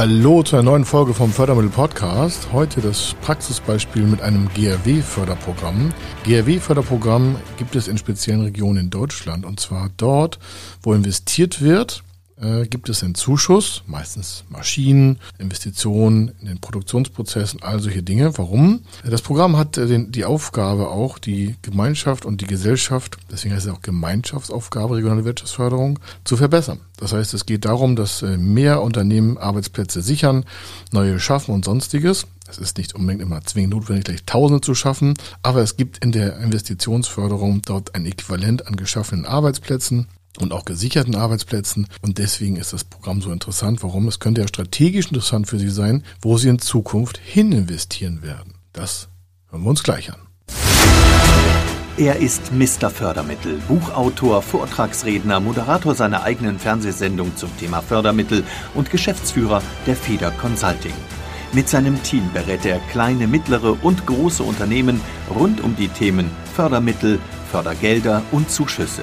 Hallo zu einer neuen Folge vom Fördermittel Podcast. Heute das Praxisbeispiel mit einem GRW-Förderprogramm. GRW-Förderprogramm gibt es in speziellen Regionen in Deutschland und zwar dort, wo investiert wird äh, gibt es einen Zuschuss, meistens Maschinen, Investitionen in den Produktionsprozessen, all solche Dinge. Warum? Das Programm hat äh, den, die Aufgabe auch, die Gemeinschaft und die Gesellschaft, deswegen heißt es auch Gemeinschaftsaufgabe regionale Wirtschaftsförderung, zu verbessern. Das heißt, es geht darum, dass äh, mehr Unternehmen Arbeitsplätze sichern, neue schaffen und sonstiges. Es ist nicht unbedingt immer zwingend notwendig, gleich Tausende zu schaffen, aber es gibt in der Investitionsförderung dort ein Äquivalent an geschaffenen Arbeitsplätzen und auch gesicherten Arbeitsplätzen. Und deswegen ist das Programm so interessant. Warum? Es könnte ja strategisch interessant für Sie sein, wo Sie in Zukunft hin investieren werden. Das hören wir uns gleich an. Er ist Mr. Fördermittel, Buchautor, Vortragsredner, Moderator seiner eigenen Fernsehsendung zum Thema Fördermittel und Geschäftsführer der Feder Consulting. Mit seinem Team berät er kleine, mittlere und große Unternehmen rund um die Themen Fördermittel, Fördergelder und Zuschüsse.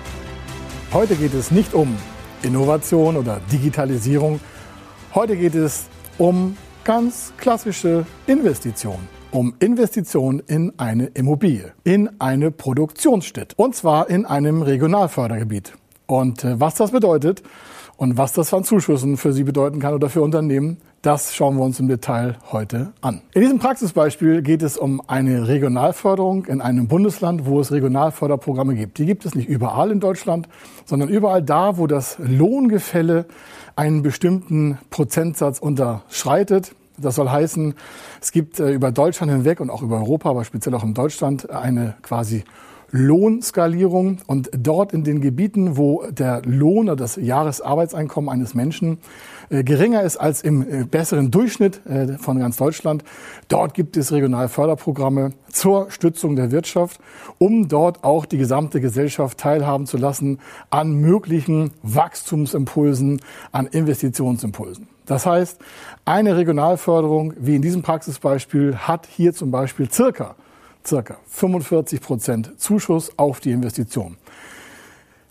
Heute geht es nicht um Innovation oder Digitalisierung. Heute geht es um ganz klassische Investitionen. Um Investitionen in eine Immobilie, in eine Produktionsstätte. Und zwar in einem Regionalfördergebiet. Und äh, was das bedeutet und was das an Zuschüssen für Sie bedeuten kann oder für Unternehmen, das schauen wir uns im Detail heute an. In diesem Praxisbeispiel geht es um eine Regionalförderung in einem Bundesland, wo es Regionalförderprogramme gibt. Die gibt es nicht überall in Deutschland, sondern überall da, wo das Lohngefälle einen bestimmten Prozentsatz unterschreitet. Das soll heißen, es gibt äh, über Deutschland hinweg und auch über Europa, aber speziell auch in Deutschland eine quasi Lohnskalierung und dort in den Gebieten, wo der Lohn oder das Jahresarbeitseinkommen eines Menschen äh, geringer ist als im äh, besseren Durchschnitt äh, von ganz Deutschland, dort gibt es Regionalförderprogramme zur Stützung der Wirtschaft, um dort auch die gesamte Gesellschaft teilhaben zu lassen an möglichen Wachstumsimpulsen, an Investitionsimpulsen. Das heißt, eine Regionalförderung, wie in diesem Praxisbeispiel, hat hier zum Beispiel circa circa 45 Prozent Zuschuss auf die Investition.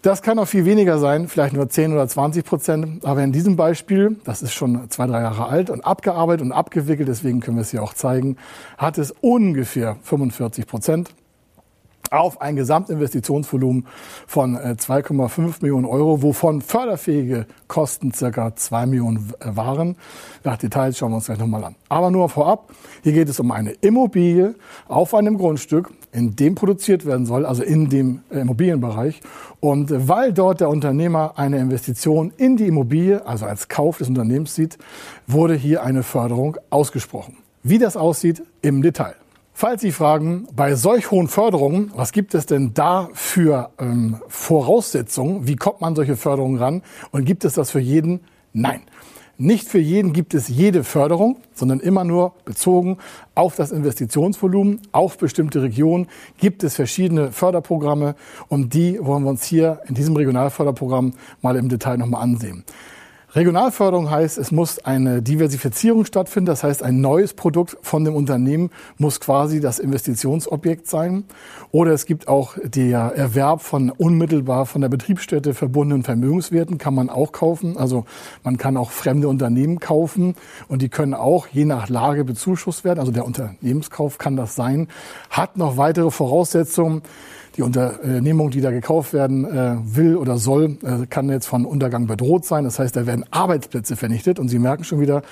Das kann auch viel weniger sein, vielleicht nur 10 oder 20 Prozent. Aber in diesem Beispiel, das ist schon zwei, drei Jahre alt und abgearbeitet und abgewickelt, deswegen können wir es hier auch zeigen, hat es ungefähr 45 Prozent auf ein Gesamtinvestitionsvolumen von 2,5 äh, Millionen Euro, wovon förderfähige Kosten circa 2 Millionen äh, waren. Nach Details schauen wir uns gleich nochmal an. Aber nur vorab, hier geht es um eine Immobilie auf einem Grundstück, in dem produziert werden soll, also in dem äh, Immobilienbereich. Und weil dort der Unternehmer eine Investition in die Immobilie, also als Kauf des Unternehmens sieht, wurde hier eine Förderung ausgesprochen. Wie das aussieht im Detail. Falls Sie fragen, bei solch hohen Förderungen, was gibt es denn da für ähm, Voraussetzungen? Wie kommt man solche Förderungen ran? Und gibt es das für jeden? Nein. Nicht für jeden gibt es jede Förderung, sondern immer nur bezogen auf das Investitionsvolumen, auf bestimmte Regionen gibt es verschiedene Förderprogramme und die wollen wir uns hier in diesem Regionalförderprogramm mal im Detail nochmal ansehen. Regionalförderung heißt, es muss eine Diversifizierung stattfinden. Das heißt, ein neues Produkt von dem Unternehmen muss quasi das Investitionsobjekt sein. Oder es gibt auch der Erwerb von unmittelbar von der Betriebsstätte verbundenen Vermögenswerten, kann man auch kaufen. Also man kann auch fremde Unternehmen kaufen und die können auch je nach Lage bezuschusst werden. Also der Unternehmenskauf kann das sein. Hat noch weitere Voraussetzungen die Unternehmung, die da gekauft werden äh, will oder soll, äh, kann jetzt von Untergang bedroht sein. Das heißt, da werden Arbeitsplätze vernichtet. Und Sie merken schon wieder,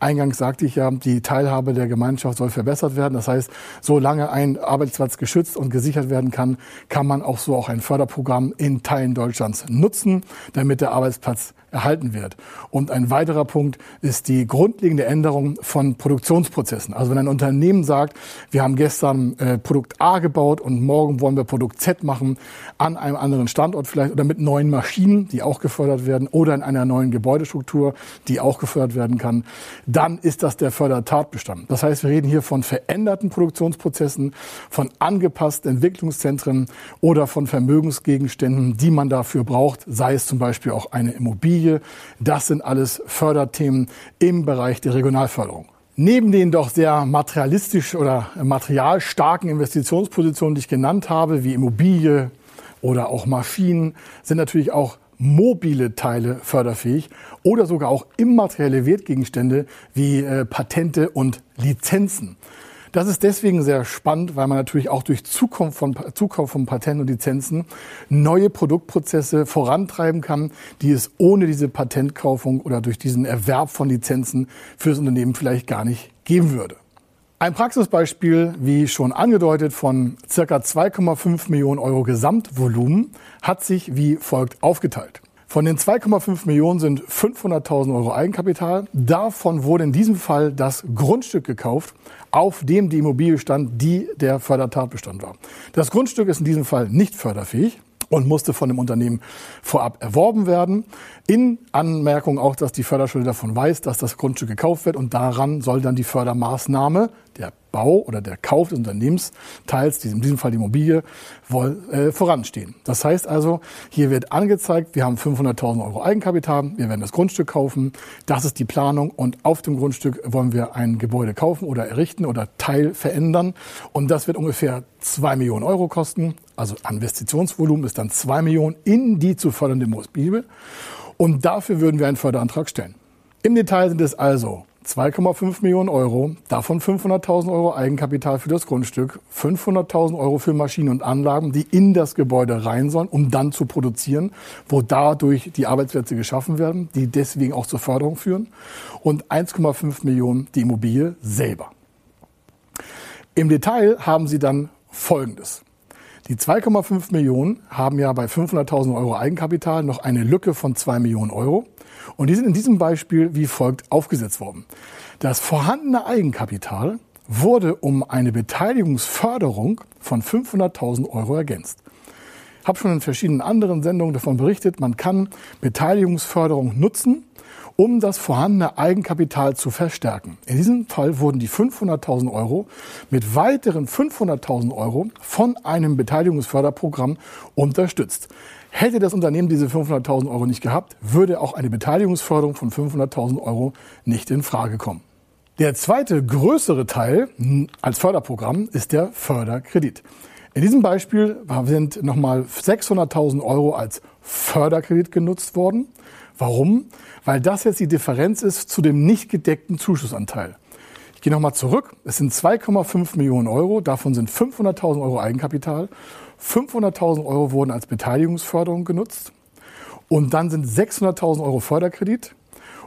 eingangs sagte ich ja, die Teilhabe der Gemeinschaft soll verbessert werden. Das heißt, solange ein Arbeitsplatz geschützt und gesichert werden kann, kann man auch so auch ein Förderprogramm in Teilen Deutschlands nutzen, damit der Arbeitsplatz erhalten wird. Und ein weiterer Punkt ist die grundlegende Änderung von Produktionsprozessen. Also wenn ein Unternehmen sagt, wir haben gestern äh, Produkt A gebaut und morgen wollen wir Produkt Z machen, an einem anderen Standort vielleicht oder mit neuen Maschinen, die auch gefördert werden, oder in einer neuen Gebäudestruktur, die auch gefördert werden kann, dann ist das der Fördertatbestand. Das heißt, wir reden hier von veränderten Produktionsprozessen, von angepassten Entwicklungszentren oder von Vermögensgegenständen, die man dafür braucht, sei es zum Beispiel auch eine Immobilie. Das sind alles Förderthemen im Bereich der Regionalförderung. Neben den doch sehr materialistisch oder materialstarken Investitionspositionen, die ich genannt habe, wie Immobilie oder auch Maschinen, sind natürlich auch mobile Teile förderfähig oder sogar auch immaterielle Wertgegenstände wie äh, Patente und Lizenzen. Das ist deswegen sehr spannend, weil man natürlich auch durch Zukunft von, Zukauf von Patenten und Lizenzen neue Produktprozesse vorantreiben kann, die es ohne diese Patentkaufung oder durch diesen Erwerb von Lizenzen für das Unternehmen vielleicht gar nicht geben würde. Ein Praxisbeispiel, wie schon angedeutet, von circa 2,5 Millionen Euro Gesamtvolumen hat sich wie folgt aufgeteilt. Von den 2,5 Millionen sind 500.000 Euro Eigenkapital. Davon wurde in diesem Fall das Grundstück gekauft, auf dem die Immobilie stand, die der Fördertatbestand war. Das Grundstück ist in diesem Fall nicht förderfähig und musste von dem Unternehmen vorab erworben werden. In Anmerkung auch, dass die Förderschule davon weiß, dass das Grundstück gekauft wird und daran soll dann die Fördermaßnahme der Bau oder der Kauf des Unternehmensteils, in diesem Fall die Immobilie, wohl, äh, voranstehen. Das heißt also, hier wird angezeigt, wir haben 500.000 Euro Eigenkapital, wir werden das Grundstück kaufen, das ist die Planung und auf dem Grundstück wollen wir ein Gebäude kaufen oder errichten oder Teil verändern und das wird ungefähr 2 Millionen Euro kosten. Also Investitionsvolumen ist dann 2 Millionen in die zu fördernde Immobilie und dafür würden wir einen Förderantrag stellen. Im Detail sind es also 2,5 Millionen Euro, davon 500.000 Euro Eigenkapital für das Grundstück, 500.000 Euro für Maschinen und Anlagen, die in das Gebäude rein sollen, um dann zu produzieren, wo dadurch die Arbeitsplätze geschaffen werden, die deswegen auch zur Förderung führen, und 1,5 Millionen die Immobilie selber. Im Detail haben Sie dann Folgendes. Die 2,5 Millionen haben ja bei 500.000 Euro Eigenkapital noch eine Lücke von 2 Millionen Euro. Und die sind in diesem Beispiel wie folgt aufgesetzt worden. Das vorhandene Eigenkapital wurde um eine Beteiligungsförderung von 500.000 Euro ergänzt. Ich habe schon in verschiedenen anderen Sendungen davon berichtet, man kann Beteiligungsförderung nutzen, um das vorhandene Eigenkapital zu verstärken. In diesem Fall wurden die 500.000 Euro mit weiteren 500.000 Euro von einem Beteiligungsförderprogramm unterstützt. Hätte das Unternehmen diese 500.000 Euro nicht gehabt, würde auch eine Beteiligungsförderung von 500.000 Euro nicht in Frage kommen. Der zweite größere Teil als Förderprogramm ist der Förderkredit. In diesem Beispiel sind nochmal 600.000 Euro als Förderkredit genutzt worden. Warum? Weil das jetzt die Differenz ist zu dem nicht gedeckten Zuschussanteil. Ich gehe nochmal zurück. Es sind 2,5 Millionen Euro, davon sind 500.000 Euro Eigenkapital 500.000 Euro wurden als Beteiligungsförderung genutzt. Und dann sind 600.000 Euro Förderkredit.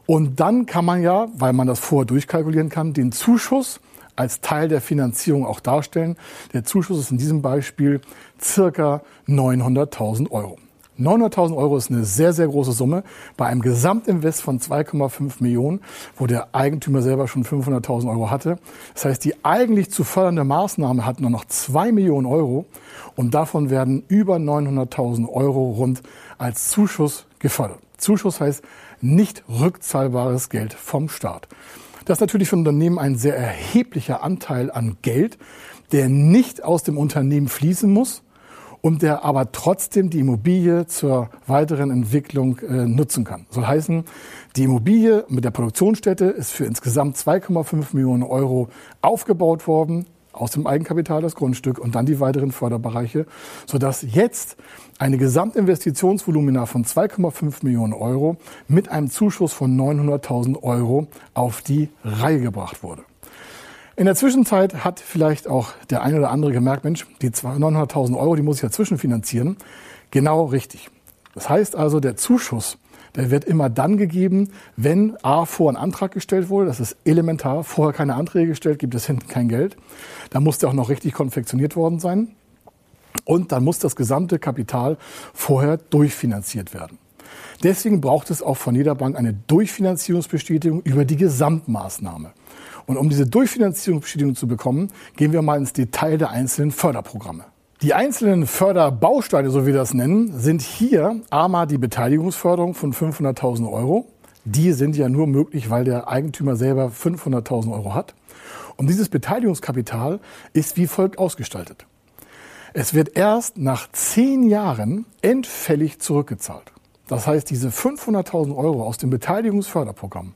Und dann kann man ja, weil man das vorher durchkalkulieren kann, den Zuschuss als Teil der Finanzierung auch darstellen. Der Zuschuss ist in diesem Beispiel circa 900.000 Euro. 900.000 Euro ist eine sehr, sehr große Summe bei einem Gesamtinvest von 2,5 Millionen, wo der Eigentümer selber schon 500.000 Euro hatte. Das heißt, die eigentlich zu fördernde Maßnahme hat nur noch 2 Millionen Euro und davon werden über 900.000 Euro rund als Zuschuss gefördert. Zuschuss heißt nicht rückzahlbares Geld vom Staat. Das ist natürlich für ein Unternehmen ein sehr erheblicher Anteil an Geld, der nicht aus dem Unternehmen fließen muss, und der aber trotzdem die Immobilie zur weiteren Entwicklung äh, nutzen kann. Soll heißen, die Immobilie mit der Produktionsstätte ist für insgesamt 2,5 Millionen Euro aufgebaut worden aus dem Eigenkapital das Grundstück und dann die weiteren Förderbereiche, sodass jetzt eine Gesamtinvestitionsvolumina von 2,5 Millionen Euro mit einem Zuschuss von 900.000 Euro auf die Reihe gebracht wurde. In der Zwischenzeit hat vielleicht auch der eine oder andere gemerkt, Mensch, die 900.000 Euro, die muss ich ja zwischenfinanzieren. Genau richtig. Das heißt also, der Zuschuss, der wird immer dann gegeben, wenn A, vor ein Antrag gestellt wurde. Das ist elementar. Vorher keine Anträge gestellt, gibt es hinten kein Geld. Da muss der auch noch richtig konfektioniert worden sein. Und dann muss das gesamte Kapital vorher durchfinanziert werden. Deswegen braucht es auch von jeder Bank eine Durchfinanzierungsbestätigung über die Gesamtmaßnahme. Und um diese Durchfinanzierungsbestätigung zu bekommen, gehen wir mal ins Detail der einzelnen Förderprogramme. Die einzelnen Förderbausteine, so wie wir das nennen, sind hier einmal die Beteiligungsförderung von 500.000 Euro. Die sind ja nur möglich, weil der Eigentümer selber 500.000 Euro hat. Und dieses Beteiligungskapital ist wie folgt ausgestaltet. Es wird erst nach zehn Jahren endfällig zurückgezahlt. Das heißt, diese 500.000 Euro aus dem Beteiligungsförderprogramm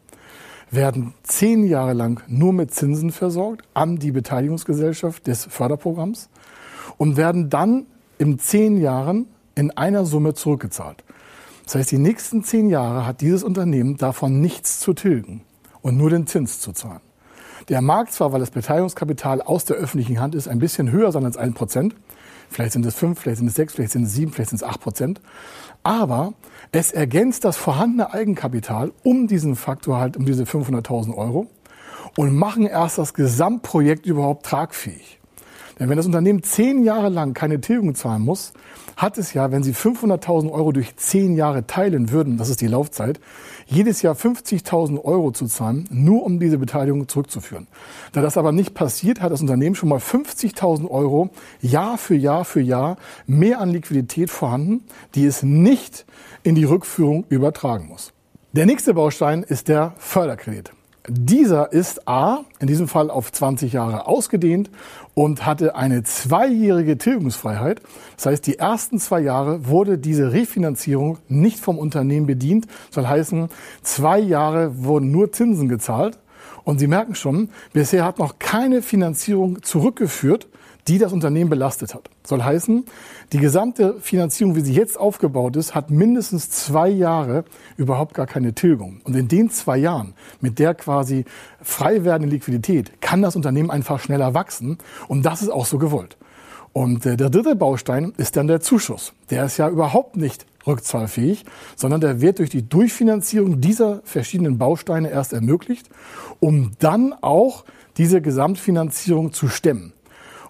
werden zehn Jahre lang nur mit Zinsen versorgt an die Beteiligungsgesellschaft des Förderprogramms und werden dann in zehn Jahren in einer Summe zurückgezahlt. Das heißt, die nächsten zehn Jahre hat dieses Unternehmen davon nichts zu tilgen und nur den Zins zu zahlen. Der mag zwar, weil das Beteiligungskapital aus der öffentlichen Hand ist, ein bisschen höher sein als ein Prozent. Vielleicht sind es fünf, vielleicht sind es sechs, vielleicht sind es sieben, vielleicht sind es acht Prozent. Aber es ergänzt das vorhandene Eigenkapital um diesen Faktor halt, um diese 500.000 Euro und machen erst das Gesamtprojekt überhaupt tragfähig. Denn wenn das Unternehmen zehn Jahre lang keine Tilgung zahlen muss, hat es ja, wenn Sie 500.000 Euro durch zehn Jahre teilen würden, das ist die Laufzeit, jedes Jahr 50.000 Euro zu zahlen, nur um diese Beteiligung zurückzuführen. Da das aber nicht passiert, hat das Unternehmen schon mal 50.000 Euro Jahr für Jahr für Jahr mehr an Liquidität vorhanden, die es nicht in die Rückführung übertragen muss. Der nächste Baustein ist der Förderkredit. Dieser ist A, in diesem Fall auf 20 Jahre ausgedehnt und hatte eine zweijährige Tilgungsfreiheit. Das heißt, die ersten zwei Jahre wurde diese Refinanzierung nicht vom Unternehmen bedient. Das soll heißen, zwei Jahre wurden nur Zinsen gezahlt. Und Sie merken schon, bisher hat noch keine Finanzierung zurückgeführt, die das Unternehmen belastet hat. Soll heißen, die gesamte Finanzierung, wie sie jetzt aufgebaut ist, hat mindestens zwei Jahre überhaupt gar keine Tilgung. Und in den zwei Jahren, mit der quasi frei werdenden Liquidität, kann das Unternehmen einfach schneller wachsen. Und das ist auch so gewollt. Und äh, der dritte Baustein ist dann der Zuschuss. Der ist ja überhaupt nicht rückzahlfähig, sondern der wird durch die Durchfinanzierung dieser verschiedenen Bausteine erst ermöglicht, um dann auch diese Gesamtfinanzierung zu stemmen.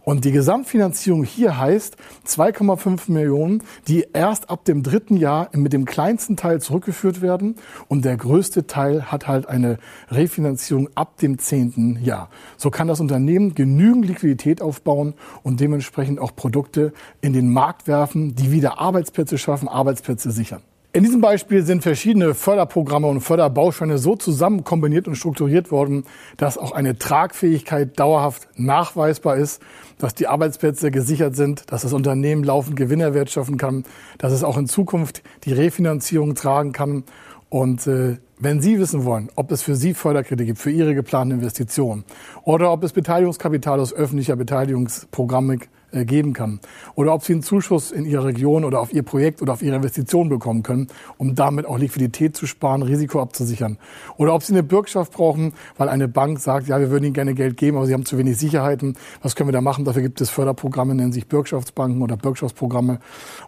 Und die Gesamtfinanzierung hier heißt 2,5 Millionen, die erst ab dem dritten Jahr mit dem kleinsten Teil zurückgeführt werden. Und der größte Teil hat halt eine Refinanzierung ab dem zehnten Jahr. So kann das Unternehmen genügend Liquidität aufbauen und dementsprechend auch Produkte in den Markt werfen, die wieder Arbeitsplätze schaffen, Arbeitsplätze sichern. In diesem Beispiel sind verschiedene Förderprogramme und Förderbausteine so zusammen kombiniert und strukturiert worden, dass auch eine Tragfähigkeit dauerhaft nachweisbar ist, dass die Arbeitsplätze gesichert sind, dass das Unternehmen laufend Gewinne erwirtschaften kann, dass es auch in Zukunft die Refinanzierung tragen kann. Und äh, wenn Sie wissen wollen, ob es für Sie Förderkredite gibt, für Ihre geplanten Investitionen oder ob es Beteiligungskapital aus öffentlicher Beteiligungsprogramme äh, geben kann. Oder ob sie einen Zuschuss in ihrer Region oder auf ihr Projekt oder auf ihre Investition bekommen können, um damit auch Liquidität zu sparen, Risiko abzusichern. Oder ob sie eine Bürgschaft brauchen, weil eine Bank sagt, ja, wir würden ihnen gerne Geld geben, aber sie haben zu wenig Sicherheiten. Was können wir da machen? Dafür gibt es Förderprogramme, nennen sich Bürgschaftsbanken oder Bürgschaftsprogramme.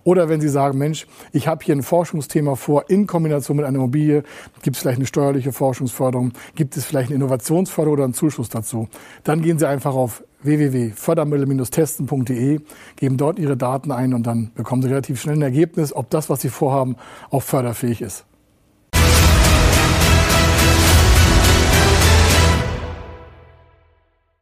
Oder wenn sie sagen, Mensch, ich habe hier ein Forschungsthema vor, in Kombination mit einer Immobilie, gibt es vielleicht eine steuerliche Forschungsförderung, gibt es vielleicht eine Innovationsförderung oder einen Zuschuss dazu. Dann gehen Sie einfach auf www.fördermittel-testen.de, geben dort Ihre Daten ein und dann bekommen Sie relativ schnell ein Ergebnis, ob das, was Sie vorhaben, auch förderfähig ist.